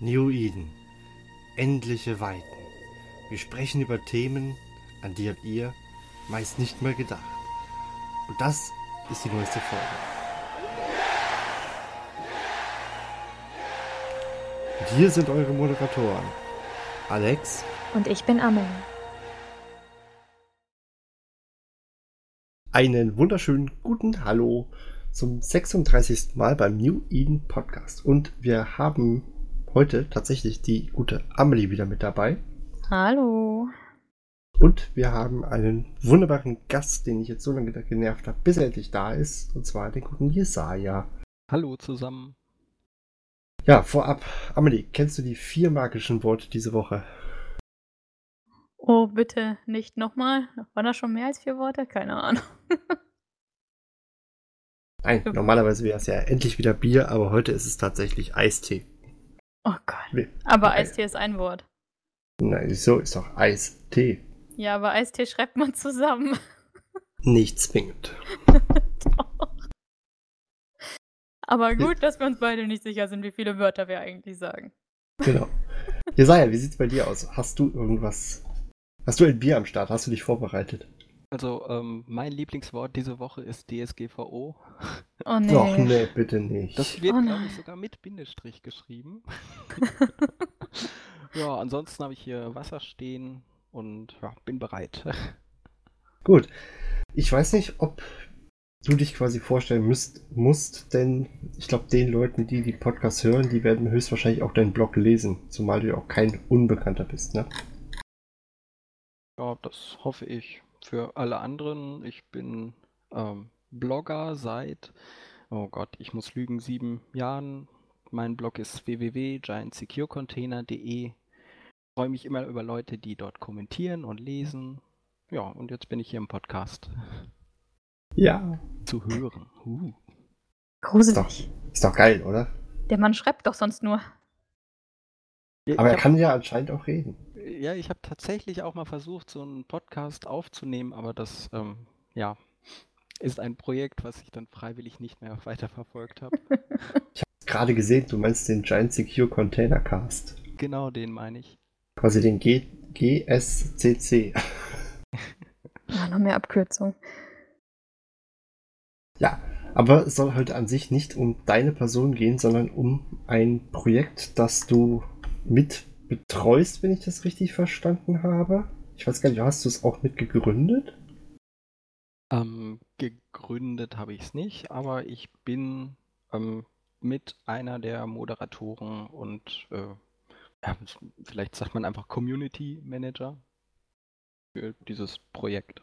New Eden. Endliche Weiten. Wir sprechen über Themen, an die habt ihr meist nicht mal gedacht. Und das ist die neueste Folge. Und hier sind eure Moderatoren. Alex. Und ich bin Amelie. Einen wunderschönen guten Hallo zum 36. Mal beim New Eden Podcast. Und wir haben heute tatsächlich die gute Amelie wieder mit dabei. Hallo. Und wir haben einen wunderbaren Gast, den ich jetzt so lange genervt habe, bis er endlich da ist. Und zwar den guten Jesaja. Hallo zusammen. Ja, vorab, Amelie, kennst du die vier magischen Worte diese Woche? Oh, bitte nicht nochmal. Waren das schon mehr als vier Worte? Keine Ahnung. Nein, normalerweise wäre es ja endlich wieder Bier, aber heute ist es tatsächlich Eistee. Oh Gott. Aber Eistee ist ein Wort. Nein, so ist doch Eistee. Ja, aber Eistee schreibt man zusammen. Nicht zwingend. Doch. Aber gut, dass wir uns beide nicht sicher sind, wie viele Wörter wir eigentlich sagen. Genau. Jesaja, wie sieht's bei dir aus? Hast du irgendwas? Hast du ein Bier am Start? Hast du dich vorbereitet? Also, ähm, mein Lieblingswort diese Woche ist DSGVO. Oh nee. Doch, nee, bitte nicht. Das wird, Oh glaube ich, sogar mit Bindestrich geschrieben. ja, ansonsten habe ich hier Wasser stehen und ja, bin bereit. Gut. Ich weiß nicht, ob du dich quasi vorstellen müsst, musst, denn ich glaube, den Leuten, die die Podcasts hören, die werden höchstwahrscheinlich auch deinen Blog lesen, zumal du ja auch kein Unbekannter bist, ne? Ja, das hoffe ich. Für alle anderen, ich bin ähm, Blogger seit, oh Gott, ich muss lügen, sieben Jahren. Mein Blog ist www.giantsecurecontainer.de. Freue mich immer über Leute, die dort kommentieren und lesen. Ja, und jetzt bin ich hier im Podcast Ja. zu hören. Uh. Ist doch, Gruselig. ist doch geil, oder? Der Mann schreibt doch sonst nur. Aber er kann ja anscheinend auch reden. Ja, ich habe tatsächlich auch mal versucht, so einen Podcast aufzunehmen, aber das, ähm, ja, ist ein Projekt, was ich dann freiwillig nicht mehr weiterverfolgt habe. Gerade gesehen, du meinst den Giant Secure Container Cast. genau den meine ich. Quasi den G GSCC. Ah, noch mehr Abkürzung. Ja, aber es soll heute an sich nicht um deine Person gehen, sondern um ein Projekt, das du mit betreust, wenn ich das richtig verstanden habe. Ich weiß gar nicht, hast du es auch mit gegründet? Ähm, gegründet habe ich es nicht, aber ich bin ähm, mit einer der Moderatoren und äh, ja, vielleicht sagt man einfach Community Manager für dieses Projekt.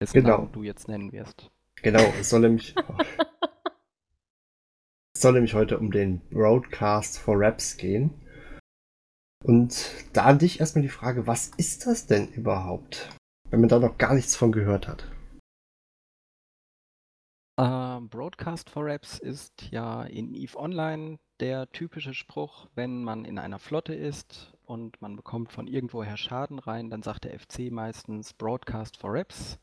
Dessen Genau. Namen du jetzt nennen wirst. Genau, es soll nämlich, es soll nämlich heute um den Broadcast for Raps gehen. Und da an dich erstmal die Frage, was ist das denn überhaupt? Wenn man da noch gar nichts von gehört hat. Äh, Broadcast for Raps ist ja in EVE Online der typische Spruch, wenn man in einer Flotte ist und man bekommt von irgendwoher Schaden rein, dann sagt der FC meistens Broadcast for Raps.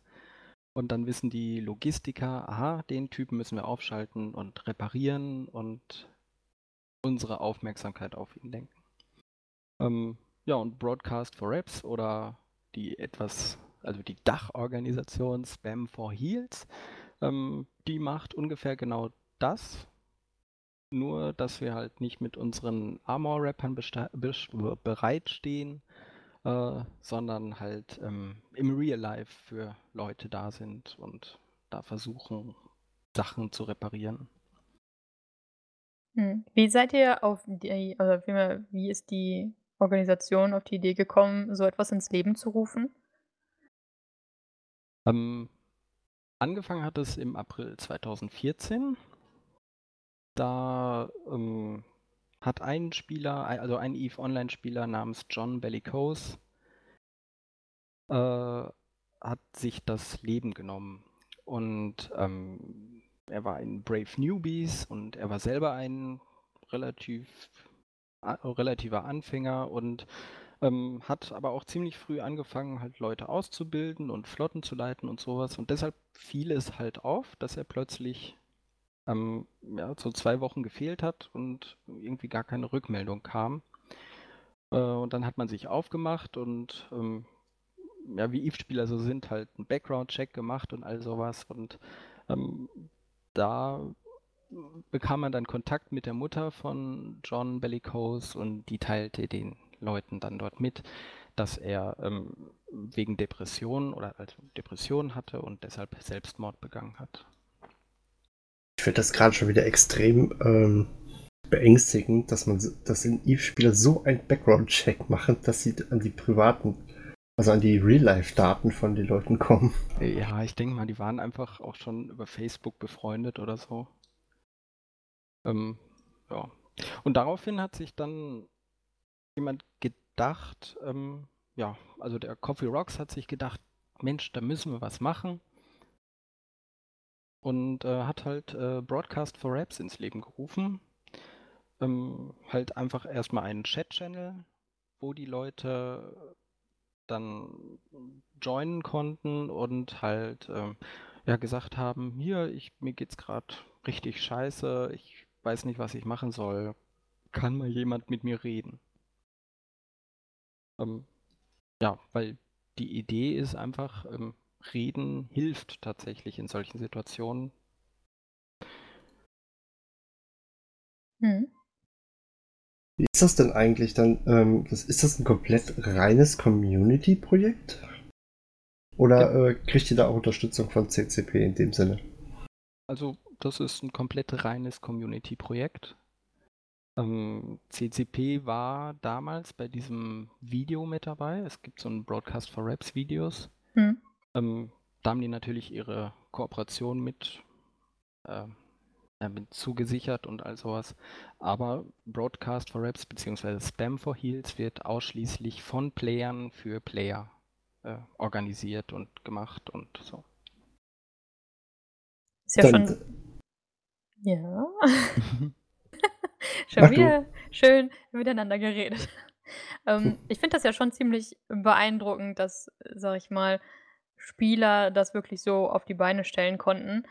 Und dann wissen die Logistiker, aha, den Typen müssen wir aufschalten und reparieren und unsere Aufmerksamkeit auf ihn lenken. Ähm, ja, und Broadcast for Raps oder die etwas, also die Dachorganisation Spam for Heals, ähm, die macht ungefähr genau das. Nur, dass wir halt nicht mit unseren Armor-Rappern bereitstehen, äh, sondern halt ähm, im Real Life für Leute da sind und da versuchen, Sachen zu reparieren. Hm. Wie seid ihr auf die, also wie ist die Organisation auf die Idee gekommen, so etwas ins Leben zu rufen? Ähm, angefangen hat es im April 2014. Da ähm, hat ein Spieler, also ein EVE Online-Spieler namens John Bellicose, äh, hat sich das Leben genommen. Und ähm, er war ein Brave Newbies und er war selber ein relativ, relativer Anfänger und ähm, hat aber auch ziemlich früh angefangen, halt Leute auszubilden und Flotten zu leiten und sowas. Und deshalb fiel es halt auf, dass er plötzlich ähm, ja, so zwei Wochen gefehlt hat und irgendwie gar keine Rückmeldung kam. Äh, und dann hat man sich aufgemacht und ähm, ja, wie Eve-Spieler so sind, halt einen Background-Check gemacht und all sowas. Und ähm, da bekam man dann Kontakt mit der Mutter von John Bellicose und die teilte den Leuten dann dort mit, dass er ähm, wegen Depressionen oder also Depressionen hatte und deshalb Selbstmord begangen hat. Ich finde das gerade schon wieder extrem ähm, beängstigend, dass man dass in Eve-Spieler so einen Background-Check machen, dass sie an die privaten, also an die Real-Life-Daten von den Leuten kommen. Ja, ich denke mal, die waren einfach auch schon über Facebook befreundet oder so. Ähm, ja. Und daraufhin hat sich dann jemand gedacht, ähm, ja, also der Coffee Rocks hat sich gedacht, Mensch, da müssen wir was machen. Und äh, hat halt äh, Broadcast for Raps ins Leben gerufen. Ähm, halt einfach erstmal einen Chat-Channel, wo die Leute dann joinen konnten und halt äh, ja gesagt haben, hier, ich, mir geht's gerade richtig scheiße, ich weiß nicht, was ich machen soll. Kann mal jemand mit mir reden? Ähm, ja, weil die Idee ist einfach, ähm, Reden hilft tatsächlich in solchen Situationen. Hm. Wie ist das denn eigentlich dann? Ähm, das, ist das ein komplett reines Community-Projekt? Oder ja. äh, kriegt ihr da auch Unterstützung von CCP in dem Sinne? Also, das ist ein komplett reines Community-Projekt. Ähm, CCP war damals bei diesem Video mit dabei. Es gibt so ein Broadcast for Raps Videos. Hm. Ähm, da haben die natürlich ihre Kooperation mit, äh, mit zugesichert und all sowas. Aber Broadcast for Raps bzw. Spam for Heals wird ausschließlich von Playern für Player äh, organisiert und gemacht und so. Ist ja Dann, schon. Ja. schon Ach wieder du. schön miteinander geredet. ähm, ich finde das ja schon ziemlich beeindruckend, dass, sag ich mal, Spieler das wirklich so auf die Beine stellen konnten.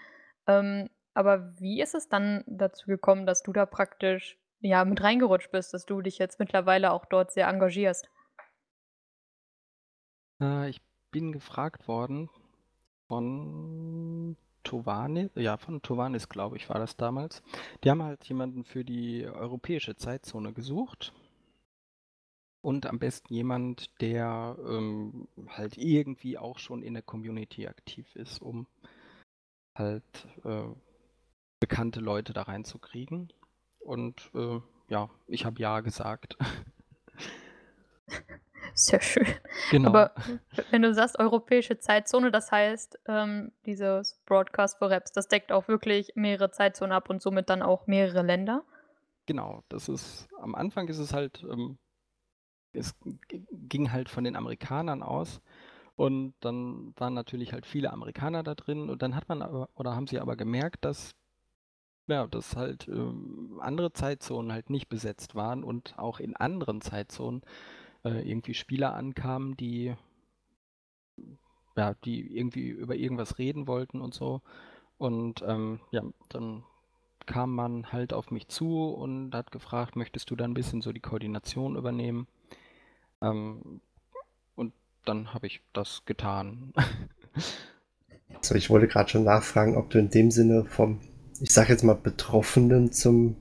Ähm, aber wie ist es dann dazu gekommen, dass du da praktisch ja mit reingerutscht bist, dass du dich jetzt mittlerweile auch dort sehr engagierst? Äh, ich bin gefragt worden von Tovanis, ja, von Tovanis, glaube ich, war das damals. Die haben halt jemanden für die europäische Zeitzone gesucht. Und am besten jemand, der ähm, halt irgendwie auch schon in der Community aktiv ist, um halt äh, bekannte Leute da reinzukriegen. Und äh, ja, ich habe ja gesagt. Sehr schön. Genau. Aber wenn du sagst europäische Zeitzone, das heißt, ähm, dieses Broadcast for Raps, das deckt auch wirklich mehrere Zeitzonen ab und somit dann auch mehrere Länder? Genau, das ist, am Anfang ist es halt, ähm, es ging halt von den Amerikanern aus und dann waren natürlich halt viele Amerikaner da drin und dann hat man aber, oder haben sie aber gemerkt, dass ja, dass halt ähm, andere Zeitzonen halt nicht besetzt waren und auch in anderen Zeitzonen äh, irgendwie Spieler ankamen, die ja, die irgendwie über irgendwas reden wollten und so. Und ähm, ja, dann kam man halt auf mich zu und hat gefragt, möchtest du da ein bisschen so die Koordination übernehmen? Ähm, und dann habe ich das getan. so, ich wollte gerade schon nachfragen, ob du in dem Sinne vom, ich sage jetzt mal, Betroffenen zum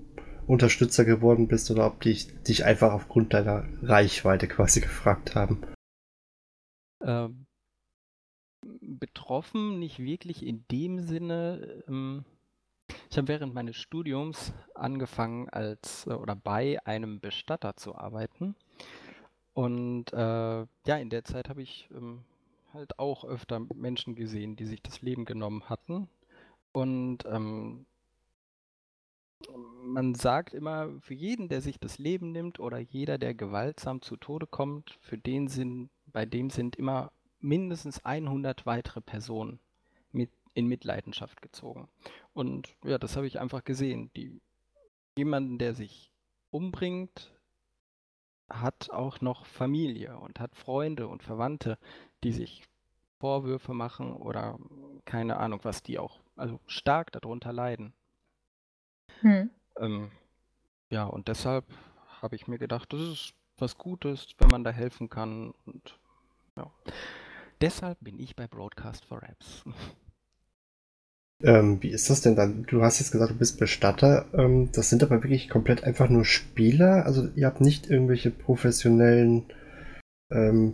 Unterstützer geworden bist oder ob die dich einfach aufgrund deiner Reichweite quasi gefragt haben. Ähm, betroffen, nicht wirklich in dem Sinne. Ähm, ich habe während meines Studiums angefangen als äh, oder bei einem Bestatter zu arbeiten. Und äh, ja, in der Zeit habe ich ähm, halt auch öfter Menschen gesehen, die sich das Leben genommen hatten. Und ähm, man sagt immer, für jeden, der sich das Leben nimmt oder jeder, der gewaltsam zu Tode kommt, für den sind, bei dem sind immer mindestens 100 weitere Personen mit in Mitleidenschaft gezogen. Und ja, das habe ich einfach gesehen. Die, jemanden, der sich umbringt, hat auch noch Familie und hat Freunde und Verwandte, die sich Vorwürfe machen oder keine Ahnung, was die auch, also stark darunter leiden. Hm. Ähm, ja, und deshalb habe ich mir gedacht, das ist was Gutes, wenn man da helfen kann. Und ja. Deshalb bin ich bei Broadcast for Apps. Ähm, wie ist das denn dann? Du hast jetzt gesagt, du bist Bestatter. Ähm, das sind aber wirklich komplett einfach nur Spieler. Also ihr habt nicht irgendwelche professionellen, ähm,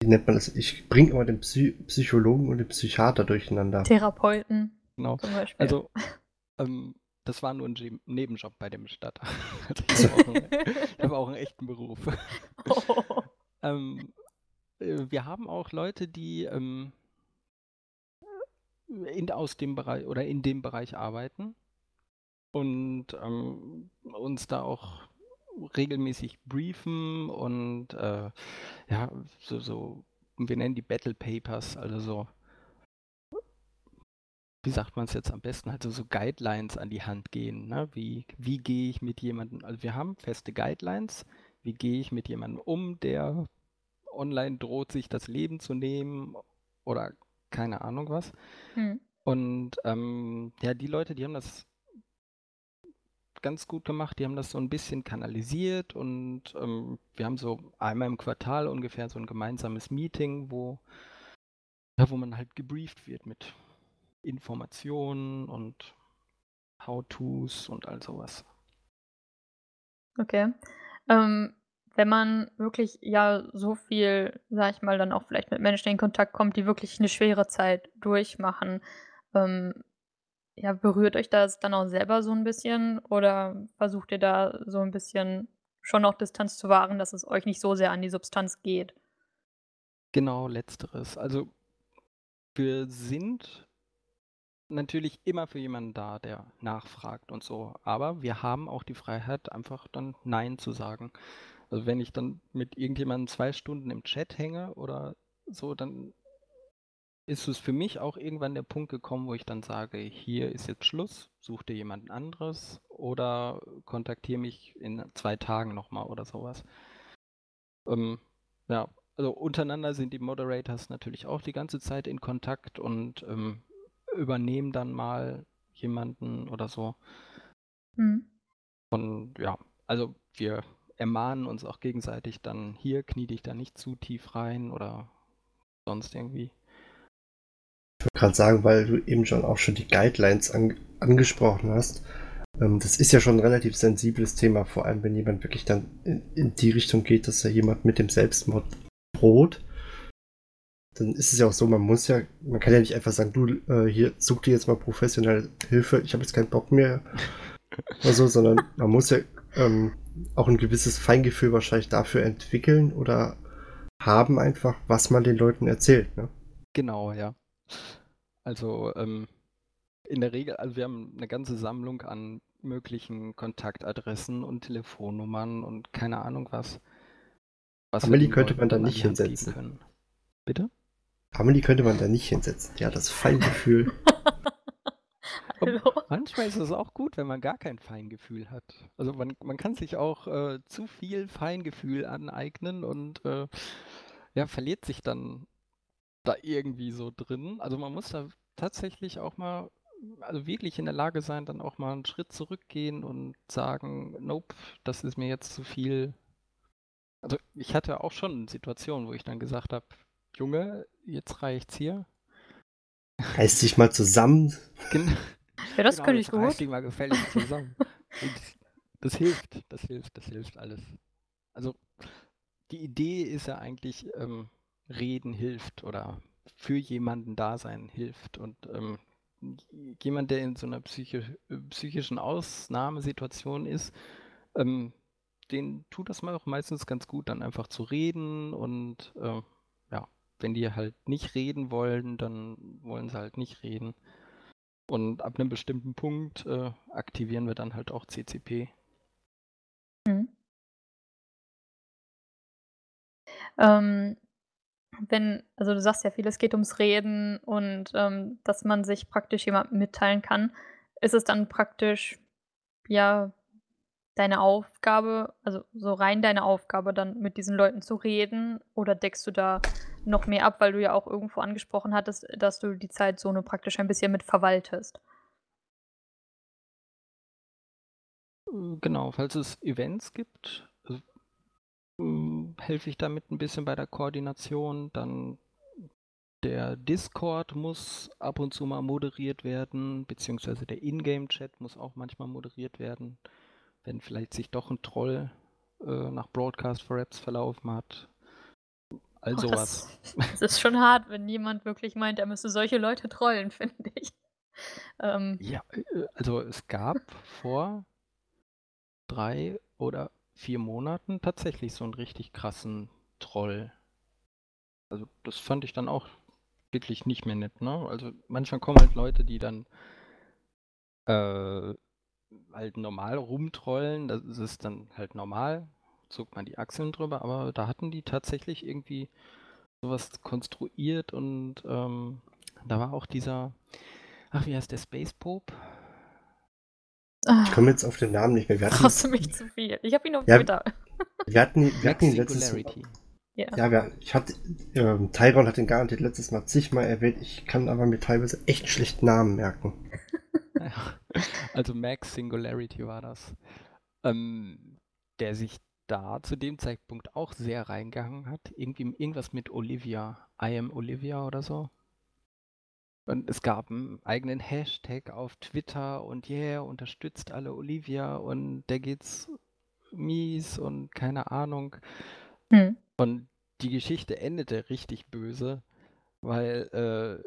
wie nennt man das? Ich bringe immer den Psy Psychologen und den Psychiater durcheinander. Therapeuten. Genau. Zum Beispiel. Also ähm, das war nur ein Nebenjob bei dem Bestatter. Also ich habe auch, hab auch, einen echten Beruf. Oh. ähm, äh, wir haben auch Leute, die ähm, in, aus dem Bereich oder in dem Bereich arbeiten und ähm, uns da auch regelmäßig briefen und äh, ja, so, so, wir nennen die Battle Papers, also so, wie sagt man es jetzt am besten, also so Guidelines an die Hand gehen. Ne? Wie, wie gehe ich mit jemandem, also wir haben feste Guidelines, wie gehe ich mit jemandem um, der online droht, sich das Leben zu nehmen oder keine Ahnung was. Hm. Und ähm, ja, die Leute, die haben das ganz gut gemacht, die haben das so ein bisschen kanalisiert und ähm, wir haben so einmal im Quartal ungefähr so ein gemeinsames Meeting, wo, ja, wo man halt gebrieft wird mit Informationen und How-Tos und all sowas. Okay. Ähm, wenn man wirklich ja so viel, sag ich mal, dann auch vielleicht mit Menschen in Kontakt kommt, die wirklich eine schwere Zeit durchmachen, ähm, ja, berührt euch das dann auch selber so ein bisschen oder versucht ihr da so ein bisschen schon noch Distanz zu wahren, dass es euch nicht so sehr an die Substanz geht? Genau, letzteres. Also wir sind natürlich immer für jemanden da, der nachfragt und so, aber wir haben auch die Freiheit, einfach dann Nein zu sagen. Also wenn ich dann mit irgendjemandem zwei Stunden im Chat hänge oder so, dann ist es für mich auch irgendwann der Punkt gekommen, wo ich dann sage, hier ist jetzt Schluss, such dir jemanden anderes oder kontaktiere mich in zwei Tagen nochmal oder sowas. Ähm, ja, also untereinander sind die Moderators natürlich auch die ganze Zeit in Kontakt und ähm, übernehmen dann mal jemanden oder so. Mhm. Und ja, also wir ermahnen uns auch gegenseitig dann, hier knie dich da nicht zu tief rein oder sonst irgendwie. Ich wollte gerade sagen, weil du eben schon auch schon die Guidelines an, angesprochen hast. Ähm, das ist ja schon ein relativ sensibles Thema, vor allem wenn jemand wirklich dann in, in die Richtung geht, dass er jemand mit dem Selbstmord droht. Dann ist es ja auch so, man muss ja, man kann ja nicht einfach sagen, du, äh, hier, such dir jetzt mal professionelle Hilfe, ich habe jetzt keinen Bock mehr oder so, sondern man muss ja ähm, auch ein gewisses Feingefühl wahrscheinlich dafür entwickeln oder haben einfach, was man den Leuten erzählt. Ne? Genau, ja. Also ähm, in der Regel, also wir haben eine ganze Sammlung an möglichen Kontaktadressen und Telefonnummern und keine Ahnung was. was Amelie könnte man da nicht hinsetzen. Können. Bitte? Amelie könnte man da nicht hinsetzen. Ja, das Feingefühl. manchmal ist es auch gut, wenn man gar kein Feingefühl hat. Also man, man kann sich auch äh, zu viel Feingefühl aneignen und äh, ja, verliert sich dann da irgendwie so drin. Also man muss da tatsächlich auch mal, also wirklich in der Lage sein, dann auch mal einen Schritt zurückgehen und sagen, nope, das ist mir jetzt zu viel. Also ich hatte auch schon Situationen, wo ich dann gesagt habe, Junge, jetzt reicht's hier. Reiß dich mal zusammen. Genau. Ja, das genau, könnte ich gut. Reiß dich mal gefällig zusammen. das hilft, das hilft, das hilft alles. Also die Idee ist ja eigentlich, ähm, reden hilft oder für jemanden da sein hilft. Und ähm, jemand, der in so einer psychisch, psychischen Ausnahmesituation ist, ähm, den tut das mal auch meistens ganz gut, dann einfach zu reden und äh, wenn die halt nicht reden wollen, dann wollen sie halt nicht reden. Und ab einem bestimmten Punkt äh, aktivieren wir dann halt auch CCP. Mhm. Ähm, wenn, also du sagst ja viel, es geht ums Reden und ähm, dass man sich praktisch jemandem mitteilen kann, ist es dann praktisch, ja, deine Aufgabe, also so rein deine Aufgabe, dann mit diesen Leuten zu reden? Oder deckst du da noch mehr ab, weil du ja auch irgendwo angesprochen hattest, dass du die Zeitzone praktisch ein bisschen mit verwaltest? Genau, falls es Events gibt, äh, helfe ich damit ein bisschen bei der Koordination. Dann der Discord muss ab und zu mal moderiert werden, beziehungsweise der Ingame-Chat muss auch manchmal moderiert werden, wenn vielleicht sich doch ein Troll äh, nach Broadcast for Apps verlaufen hat. All sowas. Das, das, ist schon hart, wenn jemand wirklich meint, er müsste solche Leute trollen, finde ich. Ähm. Ja, äh, also es gab vor drei oder vier Monaten tatsächlich so einen richtig krassen Troll. Also das fand ich dann auch wirklich nicht mehr nett, ne? Also manchmal kommen halt Leute, die dann äh, halt normal rumtrollen, das ist dann halt normal, zog man die Achseln drüber, aber da hatten die tatsächlich irgendwie sowas konstruiert und ähm, da war auch dieser, ach, wie heißt der Space Pope? Ich komme jetzt auf den Namen nicht mehr. Wir hatten, Brauchst du mich zu viel? Ich habe ihn auf ja, Twitter. Wir hatten, wir hatten ihn letztes Mal. Ja, ja wir, ich hatte, ähm, Tyron hat den garantiert letztes Mal zigmal erwähnt. Ich kann aber mir teilweise echt schlecht Namen merken. also Max Singularity war das. Ähm, der sich da zu dem Zeitpunkt auch sehr reingehangen hat. Irgendwie irgendwas mit Olivia. I am Olivia oder so. Und es gab einen eigenen Hashtag auf Twitter und yeah, unterstützt alle Olivia und der geht's mies und keine Ahnung. Hm. Und die Geschichte endete richtig böse, weil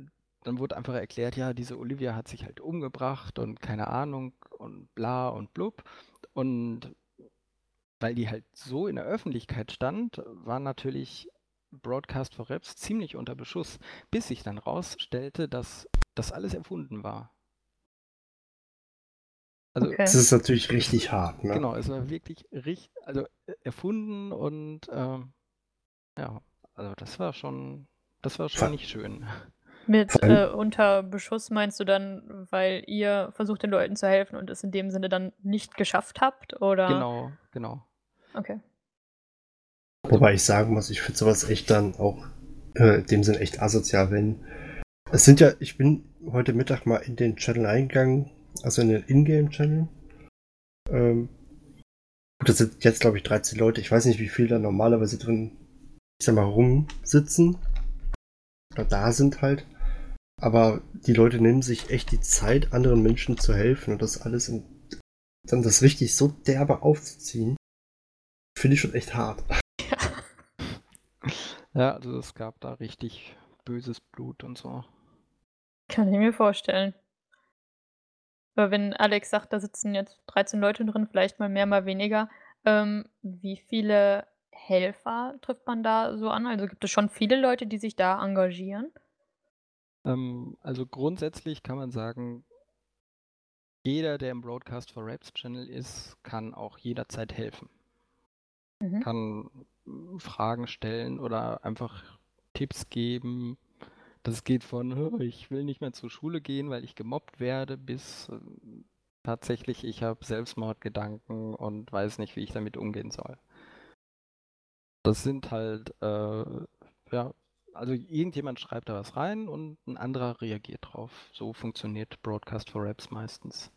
äh, dann wurde einfach erklärt, ja, diese Olivia hat sich halt umgebracht und keine Ahnung und bla und blub. Und weil die halt so in der Öffentlichkeit stand, war natürlich Broadcast for Raps ziemlich unter Beschuss, bis sich dann rausstellte, dass das alles erfunden war. Also, okay. Das ist natürlich richtig hart. Ne? Genau, es war wirklich richtig, also äh, erfunden und ähm, ja, also das war schon, das war schon nicht schön. Mit äh, unter Beschuss meinst du dann, weil ihr versucht den Leuten zu helfen und es in dem Sinne dann nicht geschafft habt, oder? Genau, genau. Okay. Wobei ich sagen muss, ich finde sowas echt dann auch äh, in dem Sinn echt asozial, wenn. Es sind ja, ich bin heute Mittag mal in den Channel eingegangen, also in den Ingame-Channel. Ähm, das sind jetzt, glaube ich, 13 Leute. Ich weiß nicht, wie viele da normalerweise drin, ich sag mal, rumsitzen. Oder da sind halt. Aber die Leute nehmen sich echt die Zeit, anderen Menschen zu helfen und das alles in, dann das richtig so derbe aufzuziehen. Finde ich schon echt hart. Ja, also es gab da richtig böses Blut und so. Kann ich mir vorstellen. Aber wenn Alex sagt, da sitzen jetzt 13 Leute drin, vielleicht mal mehr, mal weniger, ähm, wie viele Helfer trifft man da so an? Also gibt es schon viele Leute, die sich da engagieren? Ähm, also grundsätzlich kann man sagen, jeder, der im Broadcast for Raps Channel ist, kann auch jederzeit helfen. Mhm. Kann Fragen stellen oder einfach Tipps geben. Das geht von, ich will nicht mehr zur Schule gehen, weil ich gemobbt werde, bis äh, tatsächlich, ich habe Selbstmordgedanken und weiß nicht, wie ich damit umgehen soll. Das sind halt, äh, ja, also irgendjemand schreibt da was rein und ein anderer reagiert drauf. So funktioniert Broadcast for Raps meistens.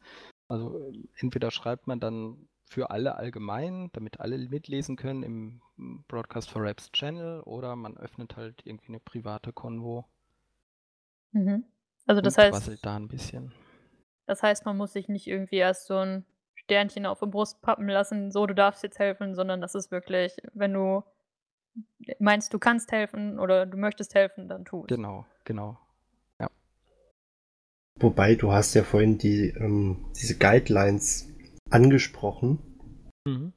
Also entweder schreibt man dann für alle allgemein, damit alle mitlesen können im Broadcast for Raps Channel oder man öffnet halt irgendwie eine private Konvo. Mhm. Also das heißt. Da ein bisschen. Das heißt, man muss sich nicht irgendwie erst so ein Sternchen auf der Brust pappen lassen, so du darfst jetzt helfen, sondern das ist wirklich, wenn du meinst, du kannst helfen oder du möchtest helfen, dann tu es. Genau, genau. Ja. Wobei, du hast ja vorhin die, ähm, diese Guidelines angesprochen. Mhm.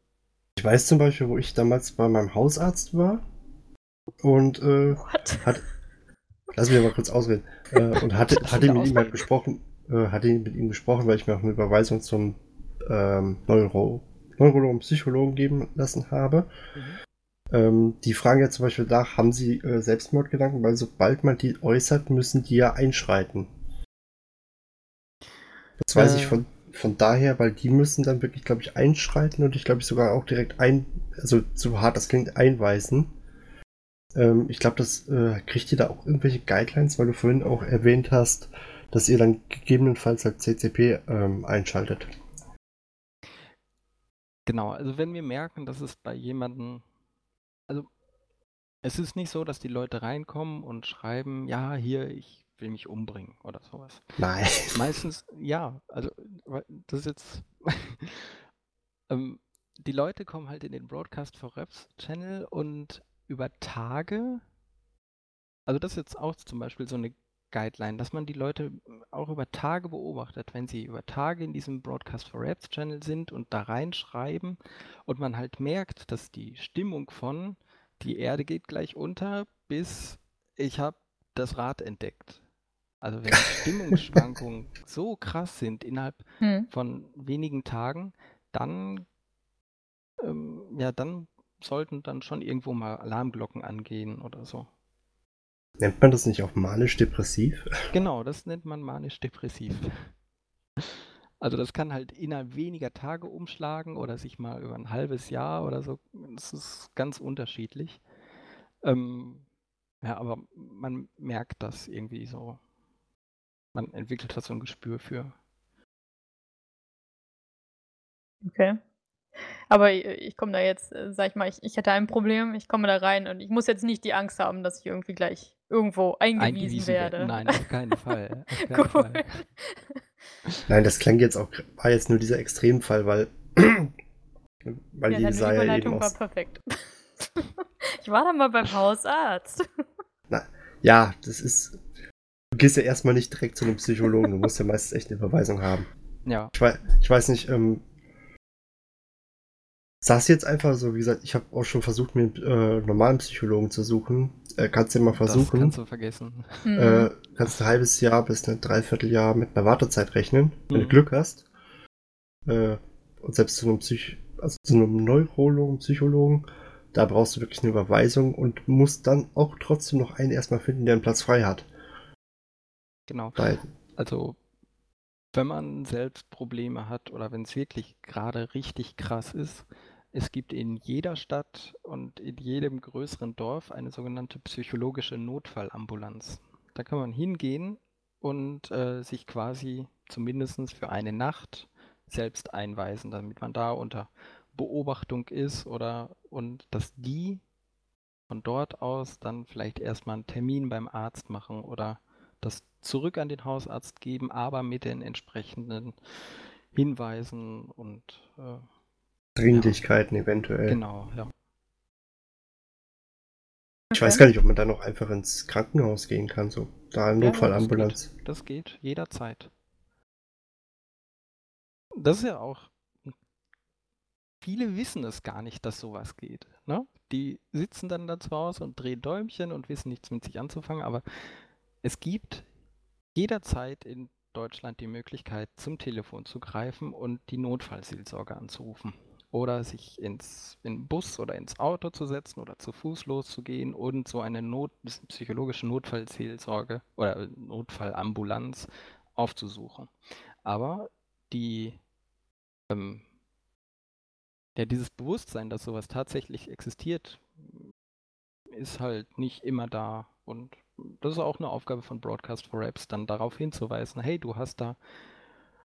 Ich weiß zum Beispiel, wo ich damals bei meinem Hausarzt war und äh, hat, lass mich mal kurz ausreden, äh, und hatte, hatte mit ihm halt gesprochen, äh, hatte mit ihm gesprochen, weil ich mir auch eine Überweisung zum ähm, Neuro Neurologen, Psychologen geben lassen habe. Mhm. Ähm, die fragen ja zum Beispiel nach, haben sie äh, Selbstmordgedanken, weil sobald man die äußert, müssen die ja einschreiten. Das weiß ich äh. von von daher, weil die müssen dann wirklich, glaube ich, einschreiten und ich glaube ich sogar auch direkt ein, also so hart das klingt, einweisen. Ähm, ich glaube, das äh, kriegt ihr da auch irgendwelche Guidelines, weil du vorhin auch erwähnt hast, dass ihr dann gegebenenfalls halt CCP ähm, einschaltet. Genau, also wenn wir merken, dass es bei jemandem, also es ist nicht so, dass die Leute reinkommen und schreiben, ja, hier, ich will mich umbringen oder sowas. Nein. Meistens, ja, also das ist jetzt, ähm, die Leute kommen halt in den Broadcast for Reps Channel und über Tage, also das ist jetzt auch zum Beispiel so eine Guideline, dass man die Leute auch über Tage beobachtet, wenn sie über Tage in diesem Broadcast for Raps Channel sind und da reinschreiben und man halt merkt, dass die Stimmung von die Erde geht gleich unter bis ich habe das Rad entdeckt. Also wenn Stimmungsschwankungen so krass sind innerhalb hm. von wenigen Tagen, dann ähm, ja, dann sollten dann schon irgendwo mal Alarmglocken angehen oder so. Nennt man das nicht auch manisch-depressiv? Genau, das nennt man manisch-depressiv. Also das kann halt innerhalb weniger Tage umschlagen oder sich mal über ein halbes Jahr oder so. Das ist ganz unterschiedlich. Ähm, ja, aber man merkt das irgendwie so. Man entwickelt da so ein Gespür für. Okay. Aber ich komme da jetzt, äh, sag ich mal, ich, ich hätte ein Problem, ich komme da rein und ich muss jetzt nicht die Angst haben, dass ich irgendwie gleich irgendwo eingewiesen, eingewiesen werde. Nein, auf keinen Fall. Auf keinen cool. Fall. Nein, das klang jetzt auch, war jetzt nur dieser Extremfall, weil, weil ja, die Jesaja Überleitung eben war perfekt. ich war da mal beim Hausarzt. Na, ja, das ist, du gehst ja erstmal nicht direkt zu einem Psychologen, du musst ja meistens echt eine Überweisung haben. Ja. Ich weiß, ich weiß nicht, ähm, Saß jetzt einfach so, wie gesagt, ich habe auch schon versucht, mir einen äh, normalen Psychologen zu suchen. Äh, kannst du ja mal versuchen. Das kannst du vergessen. Mhm. Äh, kannst ein halbes Jahr bis ein Dreivierteljahr mit einer Wartezeit rechnen, wenn mhm. du Glück hast. Äh, und selbst zu einem, Psych also zu einem Neurologen, Psychologen, da brauchst du wirklich eine Überweisung und musst dann auch trotzdem noch einen erstmal finden, der einen Platz frei hat. Genau. Weil, also wenn man selbst Probleme hat oder wenn es wirklich gerade richtig krass ist, es gibt in jeder Stadt und in jedem größeren Dorf eine sogenannte psychologische Notfallambulanz. Da kann man hingehen und äh, sich quasi zumindest für eine Nacht selbst einweisen, damit man da unter Beobachtung ist oder und dass die von dort aus dann vielleicht erstmal einen Termin beim Arzt machen oder das zurück an den Hausarzt geben, aber mit den entsprechenden Hinweisen und äh, Dringlichkeiten ja. eventuell. Genau, ja. Ich okay. weiß gar nicht, ob man da noch einfach ins Krankenhaus gehen kann, so da eine ja, Notfallambulanz. Das geht, das geht jederzeit. Das ist ja auch. Viele wissen es gar nicht, dass sowas geht. Ne? Die sitzen dann da zu Hause und drehen Däumchen und wissen nichts mit sich anzufangen, aber es gibt jederzeit in Deutschland die Möglichkeit, zum Telefon zu greifen und die Notfallseelsorge anzurufen. Oder sich ins in Bus oder ins Auto zu setzen oder zu Fuß loszugehen und so eine Not, psychologische Notfallseelsorge oder Notfallambulanz aufzusuchen. Aber die, ähm, ja, dieses Bewusstsein, dass sowas tatsächlich existiert, ist halt nicht immer da. Und das ist auch eine Aufgabe von Broadcast for Apps, dann darauf hinzuweisen, hey, du hast da,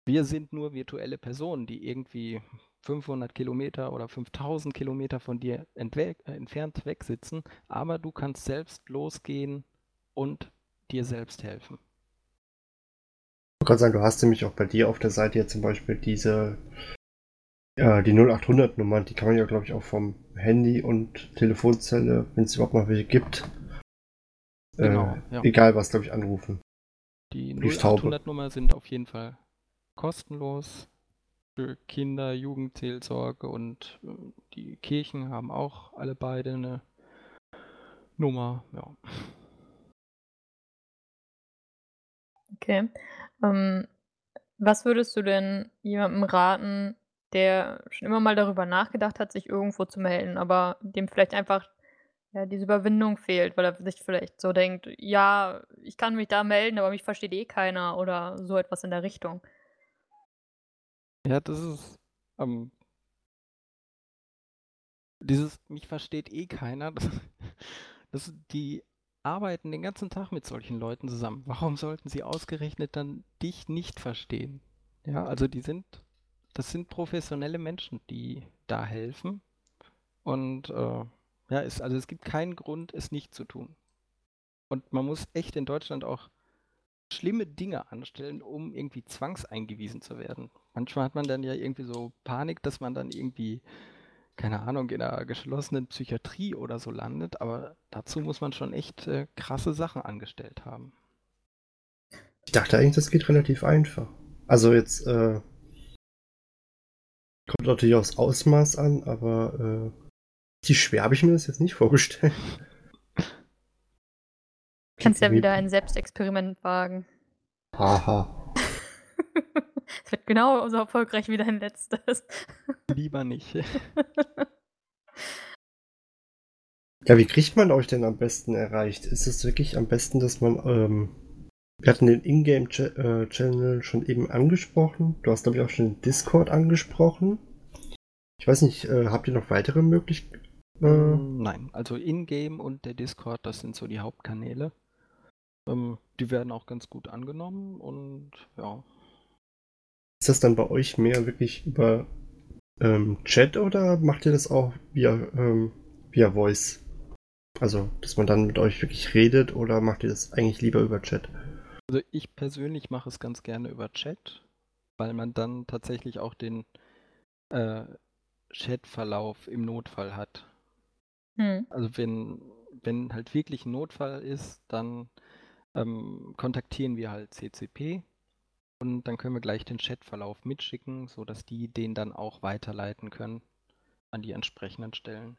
wir sind nur virtuelle Personen, die irgendwie 500 Kilometer oder 5000 Kilometer von dir äh, entfernt wegsitzen, aber du kannst selbst losgehen und dir selbst helfen. Ich kann sagen, du hast nämlich auch bei dir auf der Seite jetzt zum Beispiel diese, ja, die 0800 Nummer, die kann man ja, glaube ich, auch vom Handy und Telefonzelle, wenn es überhaupt noch welche gibt, Genau, äh, ja. Egal was, glaube ich, anrufen. Die 0800-Nummer sind auf jeden Fall kostenlos für Kinder, Jugendzählsorge und äh, die Kirchen haben auch alle beide eine Nummer. Ja. Okay. Ähm, was würdest du denn jemandem raten, der schon immer mal darüber nachgedacht hat, sich irgendwo zu melden, aber dem vielleicht einfach ja, diese Überwindung fehlt, weil er sich vielleicht so denkt, ja, ich kann mich da melden, aber mich versteht eh keiner oder so etwas in der Richtung. Ja, das ist ähm, dieses mich versteht eh keiner. Das, das, die arbeiten den ganzen Tag mit solchen Leuten zusammen. Warum sollten sie ausgerechnet dann dich nicht verstehen? Ja, also die sind das sind professionelle Menschen, die da helfen. Und äh, ja, es, also es gibt keinen Grund, es nicht zu tun. Und man muss echt in Deutschland auch schlimme Dinge anstellen, um irgendwie zwangseingewiesen zu werden. Manchmal hat man dann ja irgendwie so Panik, dass man dann irgendwie, keine Ahnung, in einer geschlossenen Psychiatrie oder so landet, aber dazu muss man schon echt äh, krasse Sachen angestellt haben. Ich dachte eigentlich, das geht relativ einfach. Also jetzt äh, kommt natürlich aufs Ausmaß an, aber wie schwer habe ich mir das jetzt nicht vorgestellt. Kannst ja wieder ein Selbstexperiment wagen. Haha. Es wird genau so erfolgreich wie dein letztes. Lieber nicht. Ja, wie kriegt man euch denn am besten erreicht? Ist es wirklich am besten, dass man, ähm, wir hatten den Ingame-Channel äh, schon eben angesprochen. Du hast, glaube ich, auch schon den Discord angesprochen. Ich weiß nicht, äh, habt ihr noch weitere Möglichkeiten? Äh, Nein, also Ingame und der Discord, das sind so die Hauptkanäle. Ähm, die werden auch ganz gut angenommen und ja. Ist das dann bei euch mehr wirklich über ähm, Chat oder macht ihr das auch via, ähm, via Voice? Also, dass man dann mit euch wirklich redet oder macht ihr das eigentlich lieber über Chat? Also ich persönlich mache es ganz gerne über Chat, weil man dann tatsächlich auch den äh, Chatverlauf im Notfall hat. Hm. Also wenn, wenn halt wirklich ein Notfall ist, dann ähm, kontaktieren wir halt CCP und dann können wir gleich den Chatverlauf mitschicken, sodass die den dann auch weiterleiten können an die entsprechenden Stellen.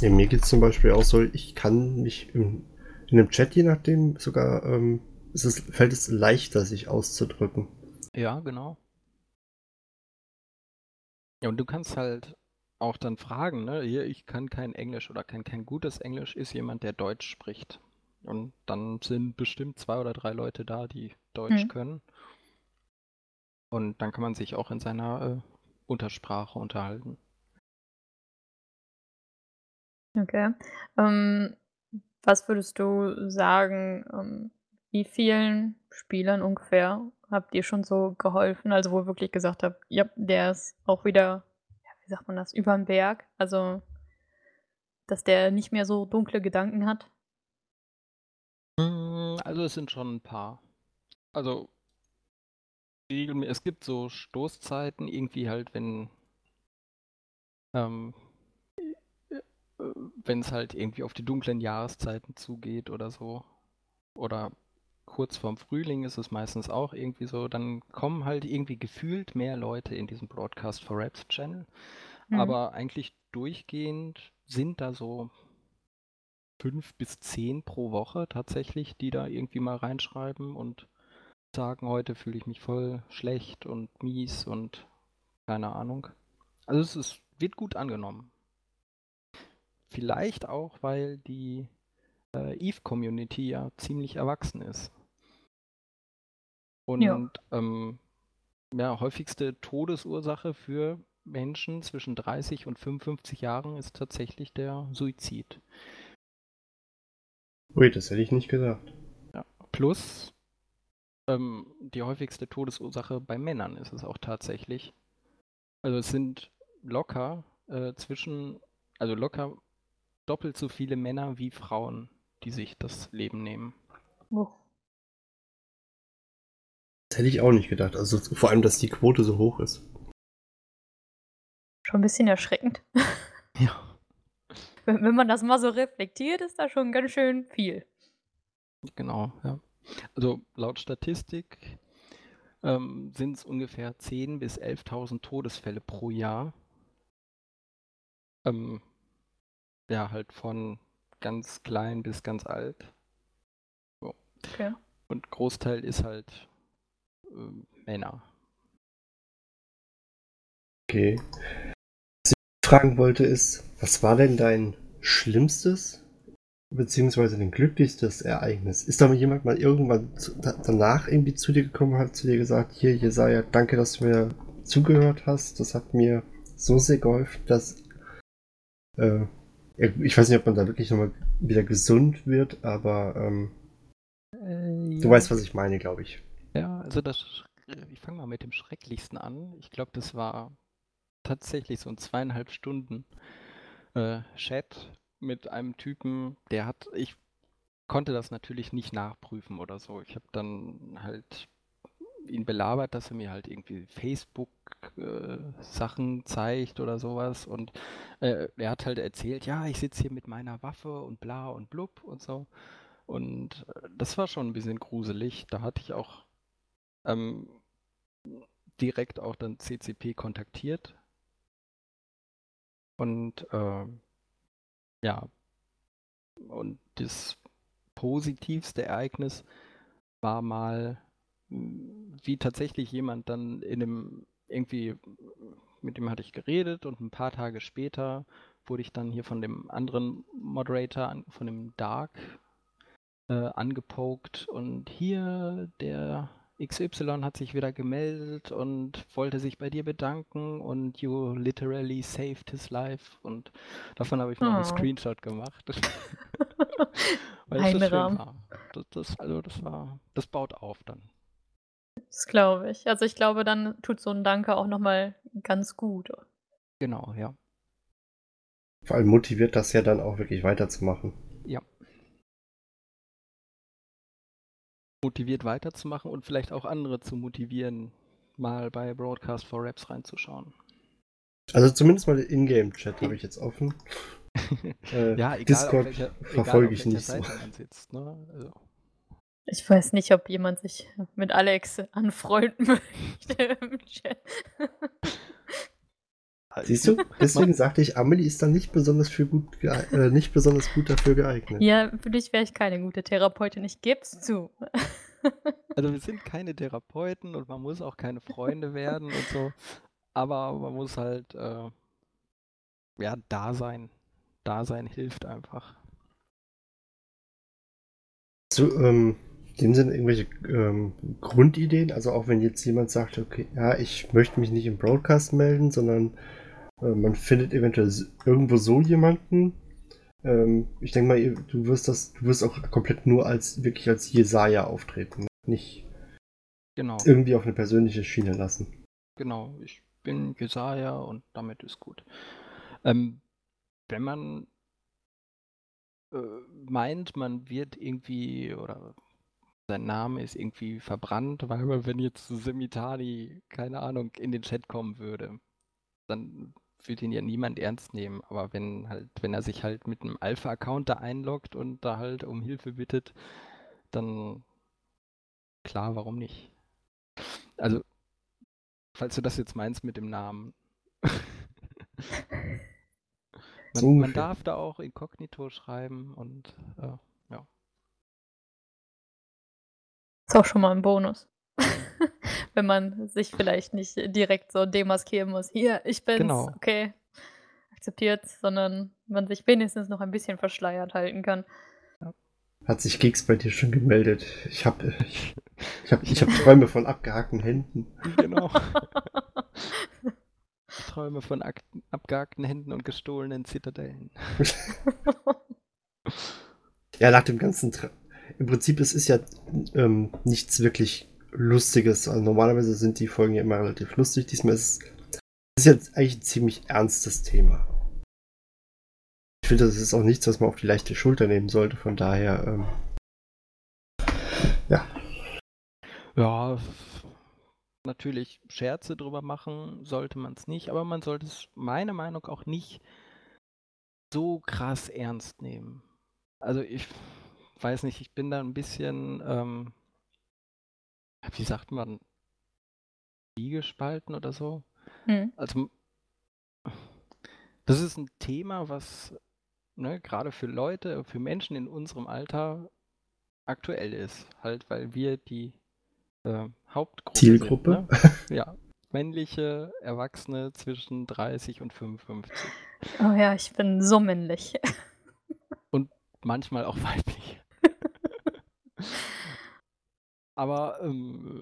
Ja, mir geht es zum Beispiel auch so, ich kann mich im, in einem Chat, je nachdem, sogar ähm, es ist, fällt es leichter, sich auszudrücken. Ja, genau. Ja, und du kannst halt auch dann fragen, ne? Hier, ich kann kein Englisch oder kann kein gutes Englisch, ist jemand, der Deutsch spricht. Und dann sind bestimmt zwei oder drei Leute da, die Deutsch mhm. können. Und dann kann man sich auch in seiner äh, Untersprache unterhalten. Okay. Ähm, was würdest du sagen, ähm, wie vielen Spielern ungefähr habt ihr schon so geholfen? Also wo ihr wirklich gesagt habt, ja, der ist auch wieder, wie sagt man das, über den Berg. Also, dass der nicht mehr so dunkle Gedanken hat. Hm, also es sind schon ein paar. Also es gibt so Stoßzeiten, irgendwie halt, wenn ähm, äh, wenn es halt irgendwie auf die dunklen Jahreszeiten zugeht oder so. Oder kurz vorm Frühling ist es meistens auch irgendwie so, dann kommen halt irgendwie gefühlt mehr Leute in diesen Broadcast for Raps Channel. Mhm. Aber eigentlich durchgehend sind da so fünf bis zehn pro Woche tatsächlich, die da irgendwie mal reinschreiben und sagen, heute fühle ich mich voll schlecht und mies und keine Ahnung. Also es ist, wird gut angenommen. Vielleicht auch, weil die äh, Eve-Community ja ziemlich erwachsen ist. Und ja. Ähm, ja, häufigste Todesursache für Menschen zwischen 30 und 55 Jahren ist tatsächlich der Suizid. Ui, das hätte ich nicht gesagt. Ja. Plus ähm, die häufigste Todesursache bei Männern ist es auch tatsächlich. Also es sind locker äh, zwischen, also locker doppelt so viele Männer wie Frauen, die sich das Leben nehmen. Oh. Das hätte ich auch nicht gedacht. Also vor allem, dass die Quote so hoch ist. Schon ein bisschen erschreckend. Ja wenn, wenn man das mal so reflektiert, ist da schon ganz schön viel. Genau, ja. Also laut Statistik ähm, sind es ungefähr 10.000 bis 11.000 Todesfälle pro Jahr. Ähm, ja, halt von ganz klein bis ganz alt. So. Okay. Und Großteil ist halt Männer. Okay fragen wollte, ist, was war denn dein schlimmstes beziehungsweise dein glücklichstes Ereignis? Ist da mal jemand mal irgendwann zu, da, danach irgendwie zu dir gekommen, hat zu dir gesagt, hier Jesaja, danke, dass du mir zugehört hast. Das hat mir so sehr geholfen, dass äh, ich weiß nicht, ob man da wirklich nochmal wieder gesund wird, aber ähm, äh, ja. du weißt, was ich meine, glaube ich. Ja, also das ich fange mal mit dem Schrecklichsten an. Ich glaube, das war tatsächlich so ein zweieinhalb Stunden äh, Chat mit einem Typen, der hat, ich konnte das natürlich nicht nachprüfen oder so. Ich habe dann halt ihn belabert, dass er mir halt irgendwie Facebook-Sachen äh, zeigt oder sowas. Und äh, er hat halt erzählt, ja, ich sitze hier mit meiner Waffe und bla und blub und so. Und äh, das war schon ein bisschen gruselig. Da hatte ich auch ähm, direkt auch dann CCP kontaktiert. Und äh, ja, und das positivste Ereignis war mal, wie tatsächlich jemand dann in einem irgendwie, mit dem hatte ich geredet und ein paar Tage später wurde ich dann hier von dem anderen Moderator, von dem Dark, äh, angepokt und hier der XY hat sich wieder gemeldet und wollte sich bei dir bedanken und you literally saved his life und davon habe ich noch oh. einen Screenshot gemacht. Weil das, war. Das, das, also das war, das baut auf dann. Das glaube ich. Also ich glaube, dann tut so ein Danke auch nochmal ganz gut. Genau, ja. Vor allem motiviert das ja dann auch wirklich weiterzumachen. Motiviert weiterzumachen und vielleicht auch andere zu motivieren, mal bei Broadcast for Raps reinzuschauen. Also zumindest mal den Ingame-Chat habe ich jetzt offen. äh, ja, egal, Discord welcher, verfolge ich nicht so. Sitzt, ne? also. Ich weiß nicht, ob jemand sich mit Alex anfreunden möchte im Chat. Siehst du, deswegen sagte ich, Amelie ist dann nicht besonders, für gut äh, nicht besonders gut dafür geeignet. Ja, für dich wäre ich keine gute Therapeutin, ich geb's zu. Also wir sind keine Therapeuten und man muss auch keine Freunde werden und so, aber man muss halt äh, ja da sein. Dasein hilft einfach. So, ähm, dem sind irgendwelche ähm, Grundideen, also auch wenn jetzt jemand sagt, okay, ja, ich möchte mich nicht im Broadcast melden, sondern man findet eventuell irgendwo so jemanden. Ähm, ich denke mal, du wirst das, du wirst auch komplett nur als wirklich als Jesaja auftreten, nicht genau. irgendwie auf eine persönliche Schiene lassen. Genau, ich bin Jesaja und damit ist gut. Ähm, wenn man äh, meint, man wird irgendwie oder sein Name ist irgendwie verbrannt, weil wenn jetzt Semitani, keine Ahnung, in den Chat kommen würde, dann würde ihn ja niemand ernst nehmen. Aber wenn halt, wenn er sich halt mit einem Alpha-Account da einloggt und da halt um Hilfe bittet, dann klar, warum nicht? Also, falls du das jetzt meinst mit dem Namen. Man, so man darf da auch inkognito schreiben und äh, ja. Ist auch schon mal ein Bonus. Wenn man sich vielleicht nicht direkt so demaskieren muss. Hier, ich bin's, genau. okay, akzeptiert, sondern man sich wenigstens noch ein bisschen verschleiert halten kann. Hat sich Geeks bei dir schon gemeldet? Ich habe ich, ich hab, ich hab Träume von abgehackten Händen. Genau. Träume von abgehackten Händen und gestohlenen Zitadellen. ja, nach dem ganzen. Tra Im Prinzip es ist ja ähm, nichts wirklich Lustiges. Also normalerweise sind die Folgen ja immer relativ lustig. Diesmal ist es jetzt eigentlich ein ziemlich ernstes Thema. Ich finde, das ist auch nichts, was man auf die leichte Schulter nehmen sollte. Von daher, ähm, ja. Ja, natürlich Scherze drüber machen sollte man es nicht, aber man sollte es meiner Meinung nach auch nicht so krass ernst nehmen. Also ich weiß nicht, ich bin da ein bisschen, ähm, wie sagt man, gespalten oder so. Mhm. Also das ist ein Thema, was ne, gerade für Leute, für Menschen in unserem Alter aktuell ist. Halt, weil wir die äh, Hauptgruppe. Zielgruppe? Sind, ne? Ja. Männliche Erwachsene zwischen 30 und 55. Oh ja, ich bin so männlich. Und manchmal auch weiblich. Aber ähm,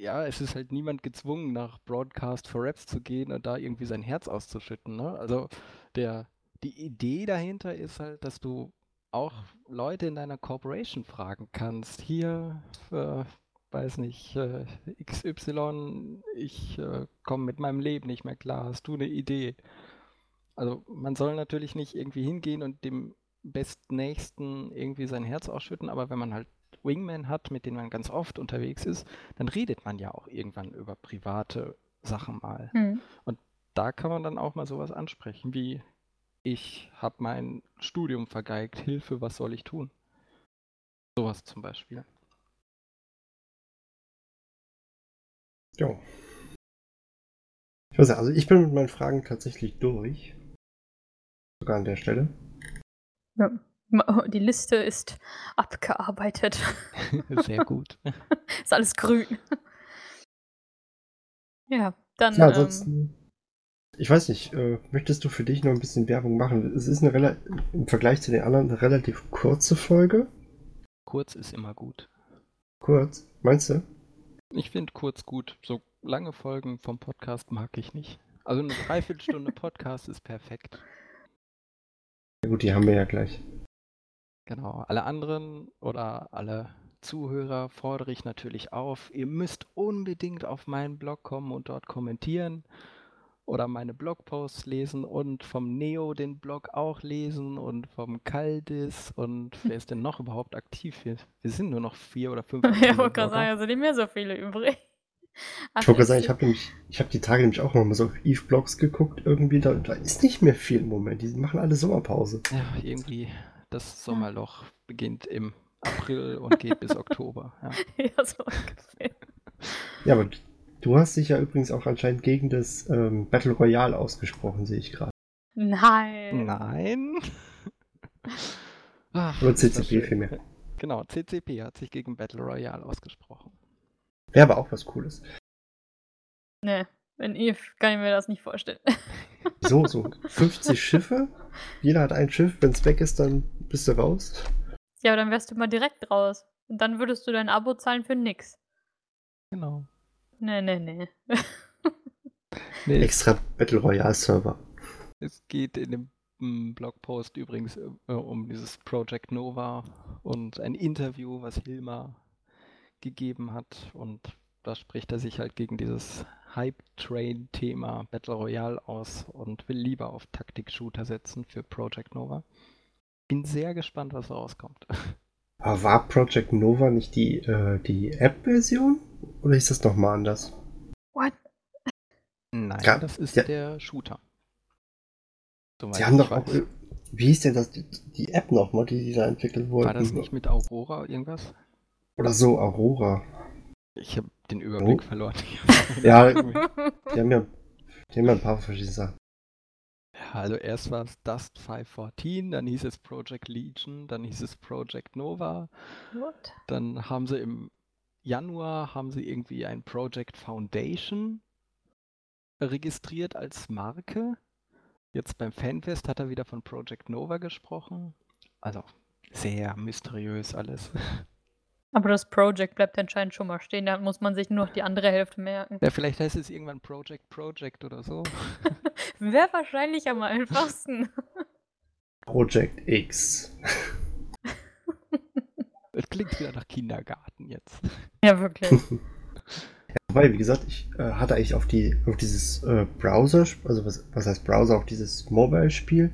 ja, es ist halt niemand gezwungen, nach Broadcast for Raps zu gehen und da irgendwie sein Herz auszuschütten. Ne? Also der, die Idee dahinter ist halt, dass du auch Leute in deiner Corporation fragen kannst. Hier, äh, weiß nicht, äh, XY, ich äh, komme mit meinem Leben nicht mehr klar, hast du eine Idee? Also man soll natürlich nicht irgendwie hingehen und dem Bestnächsten irgendwie sein Herz ausschütten, aber wenn man halt Wingman hat, mit denen man ganz oft unterwegs ist, dann redet man ja auch irgendwann über private Sachen mal. Hm. Und da kann man dann auch mal sowas ansprechen, wie ich habe mein Studium vergeigt, Hilfe, was soll ich tun? Sowas zum Beispiel. Ja. Ich weiß nicht, also ich bin mit meinen Fragen tatsächlich durch. Sogar an der Stelle. Ja. Die Liste ist abgearbeitet. Sehr gut. ist alles grün. Ja, dann. Ja, ähm, ansonsten. Ich weiß nicht, äh, möchtest du für dich noch ein bisschen Werbung machen? Es ist eine im Vergleich zu den anderen eine relativ kurze Folge. Kurz ist immer gut. Kurz, meinst du? Ich finde kurz gut. So lange Folgen vom Podcast mag ich nicht. Also eine Dreiviertelstunde Podcast ist perfekt. Ja gut, die haben wir ja gleich. Genau. Alle anderen oder alle Zuhörer fordere ich natürlich auf. Ihr müsst unbedingt auf meinen Blog kommen und dort kommentieren oder meine Blogposts lesen und vom Neo den Blog auch lesen und vom Kaldis und wer ist denn noch überhaupt aktiv hier? Wir sind nur noch vier oder fünf. ja, aktive wollte gerade sagen, also nicht mehr so viele übrig. Ich wollte gerade sagen, ich habe nämlich, ich habe die Tage nämlich auch noch mal so auf Eve Blogs geguckt, irgendwie, da, da ist nicht mehr viel im Moment. Die machen alle Sommerpause. Ja, irgendwie das Sommerloch beginnt im April und geht bis Oktober. Ja. ja, so ungefähr. Ja, aber du hast dich ja übrigens auch anscheinend gegen das ähm, Battle Royale ausgesprochen, sehe ich gerade. Nein. Nein. Ach, Oder CCP vielmehr. Genau, CCP hat sich gegen Battle Royale ausgesprochen. Wäre aber auch was Cooles. Nee, in Eve kann ich mir das nicht vorstellen. So, so 50 Schiffe. Jeder hat ein Schiff. Wenn es weg ist, dann bist du raus. ja, aber dann wärst du mal direkt raus. Und dann würdest du dein Abo zahlen für nix. Genau. Nee, nee, nee. Nee, es, Extra Battle Royale Server. es geht in dem mm, Blogpost übrigens äh, um dieses Project Nova und ein Interview, was Hilmar gegeben hat. Und da spricht er sich halt gegen dieses Hype-Train-Thema Battle Royale aus und will lieber auf Taktik-Shooter setzen für Project Nova. Bin sehr gespannt, was rauskommt. Aber war Project Nova nicht die, äh, die App-Version? Oder ist das nochmal anders? What? Nein, Ja, das ist ja. der Shooter. Soweit Sie haben doch auch. Wie hieß denn das, die, die App nochmal, die die da entwickelt wurden? War das nicht mit Aurora irgendwas? Oder so, Aurora. Ich habe den Überblick Oh. verloren. Ja, Die haben ja, die haben ja ein paar verschiedene Sachen. Also erst war es Dust 514, dann hieß es Project Legion, dann hieß es Project Nova, What? dann haben sie im Januar haben sie irgendwie ein Project Foundation registriert als Marke. Jetzt beim Fanfest hat er wieder von Project Nova gesprochen. Also sehr mysteriös alles. Aber das Project bleibt anscheinend schon mal stehen. Da muss man sich nur noch die andere Hälfte merken. Ja, vielleicht heißt es irgendwann Project Project oder so. Wäre wahrscheinlich am einfachsten. Project X. Es klingt wieder nach Kindergarten jetzt. ja, wirklich. Weil, wie gesagt, ich äh, hatte eigentlich auf die auf dieses äh, Browser, also was, was heißt Browser, auf dieses Mobile-Spiel,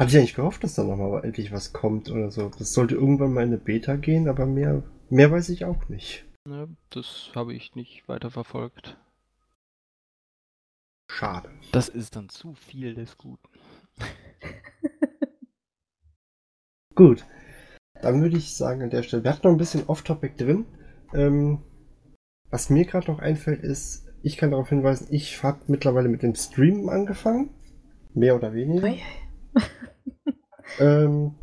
hatte ich eigentlich gehofft, dass da nochmal endlich was kommt oder so. Das sollte irgendwann mal in eine Beta gehen, aber mehr, mehr weiß ich auch nicht. Ne, das habe ich nicht weiter verfolgt. Schade. Das ist dann zu viel des Guten. Gut. Dann würde ich sagen, an der Stelle, wir hatten noch ein bisschen Off-Topic drin. Ähm, was mir gerade noch einfällt, ist, ich kann darauf hinweisen, ich habe mittlerweile mit dem Streamen angefangen. Mehr oder weniger. Ui. Ähm,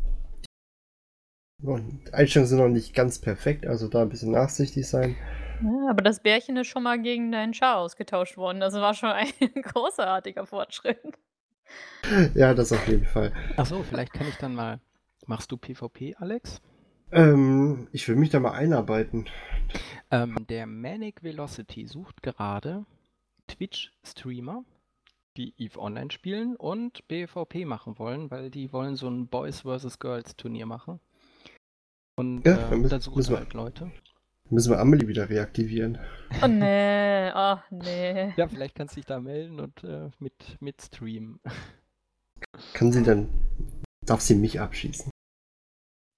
und die Einstellungen sind noch nicht ganz perfekt, also da ein bisschen nachsichtig sein. Ja, aber das Bärchen ist schon mal gegen deinen Char ausgetauscht worden. Das war schon ein großartiger Fortschritt. Ja, das auf jeden Fall. Achso, vielleicht kann ich dann mal. Machst du PvP, Alex? Ähm, ich will mich da mal einarbeiten. Ähm, der Manic Velocity sucht gerade Twitch-Streamer, die EVE Online spielen und PvP machen wollen, weil die wollen so ein Boys vs. Girls Turnier machen. Und Ja, äh, dann müssen- da suchen müssen wir- halt Leute. Müssen wir Amelie wieder reaktivieren. Oh nee, ach nee. Ja, vielleicht kannst du dich da melden und äh, mit, mit streamen. Kann sie dann. Darf sie mich abschießen?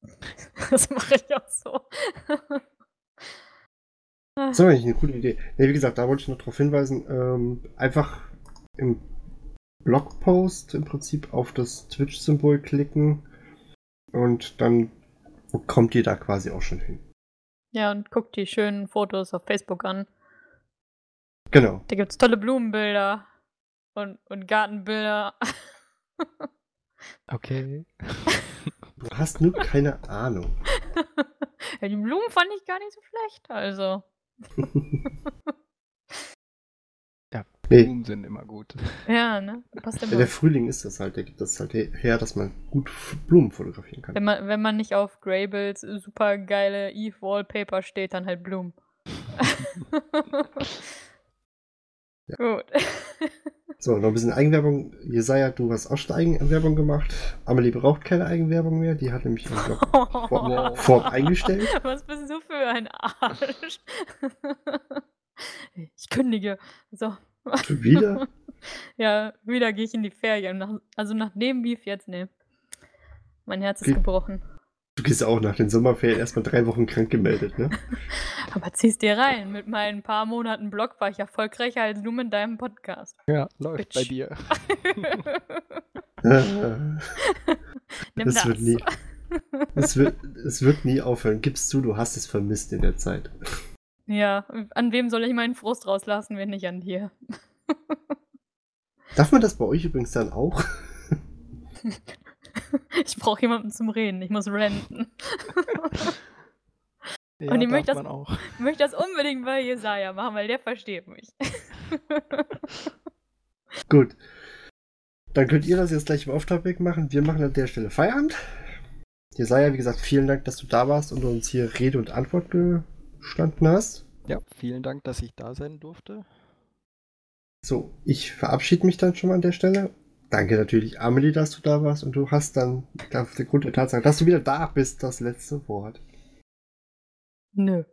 Das mache ich auch so. Das ist eigentlich eine coole Idee. Ne, wie gesagt, da wollte ich noch darauf hinweisen, ähm, einfach im Blogpost im Prinzip auf das Twitch-Symbol klicken und dann kommt ihr da quasi auch schon hin. Ja, und guck die schönen Fotos auf Facebook an. Genau. Da gibt's tolle Blumenbilder und, und Gartenbilder. Okay. Du hast nur keine Ahnung. ja, die Blumen fand ich gar nicht so schlecht, also. Nee, Blumen sind immer gut. Ja, ne? Passt ja, immer. der Frühling ist das halt, der gibt das halt her, dass man gut Blumen fotografieren kann. Wenn man, wenn man nicht auf Grables super geile Eve Wallpaper steht, dann halt Blumen. Gut. So, noch ein bisschen Eigenwerbung. Jesaja, du hast auch schon Eigenwerbung gemacht. Amelie braucht keine Eigenwerbung mehr, die hat nämlich vor, vorab eingestellt. Was bist du für ein Arsch? Ich kündige. So. Schon wieder? Ja, wieder gehe ich in die Ferien. Nach, also nach dem Beef jetzt, ne. Mein Herz ist Wie- gebrochen. Du gehst auch nach den Sommerferien erstmal drei Wochen krank gemeldet, ne? Aber zieh's dir rein. Mit meinen paar Monaten Blog war ich erfolgreicher als du mit deinem Podcast. Ja, läuft bei Bitch. dir. Nimm Nimm Das das. wird nie- es, wird, es wird nie aufhören. Gibst du, du hast es vermisst in der Zeit. Ja, an wem soll ich meinen Frust rauslassen, wenn nicht an dir? Darf man das bei euch übrigens dann auch? Ich brauche jemanden zum Reden. Ich muss ranten. Ja, Und ich möchte das- man auch. Ich möchte das unbedingt bei Jesaja machen, weil der versteht mich. Gut. Dann könnt ihr das jetzt gleich im Auftrag machen. Wir machen an der Stelle Feierabend. Jesaja, wie gesagt, vielen Dank, dass du da warst und uns hier Rede und Antwort gestanden hast. Ja, vielen Dank, dass ich da sein durfte. So, ich verabschiede mich dann schon mal an der Stelle. Danke natürlich, Amelie, dass du da warst und du hast dann aufgrund der Tatsache, dass du wieder da bist, das letzte Wort. Nö.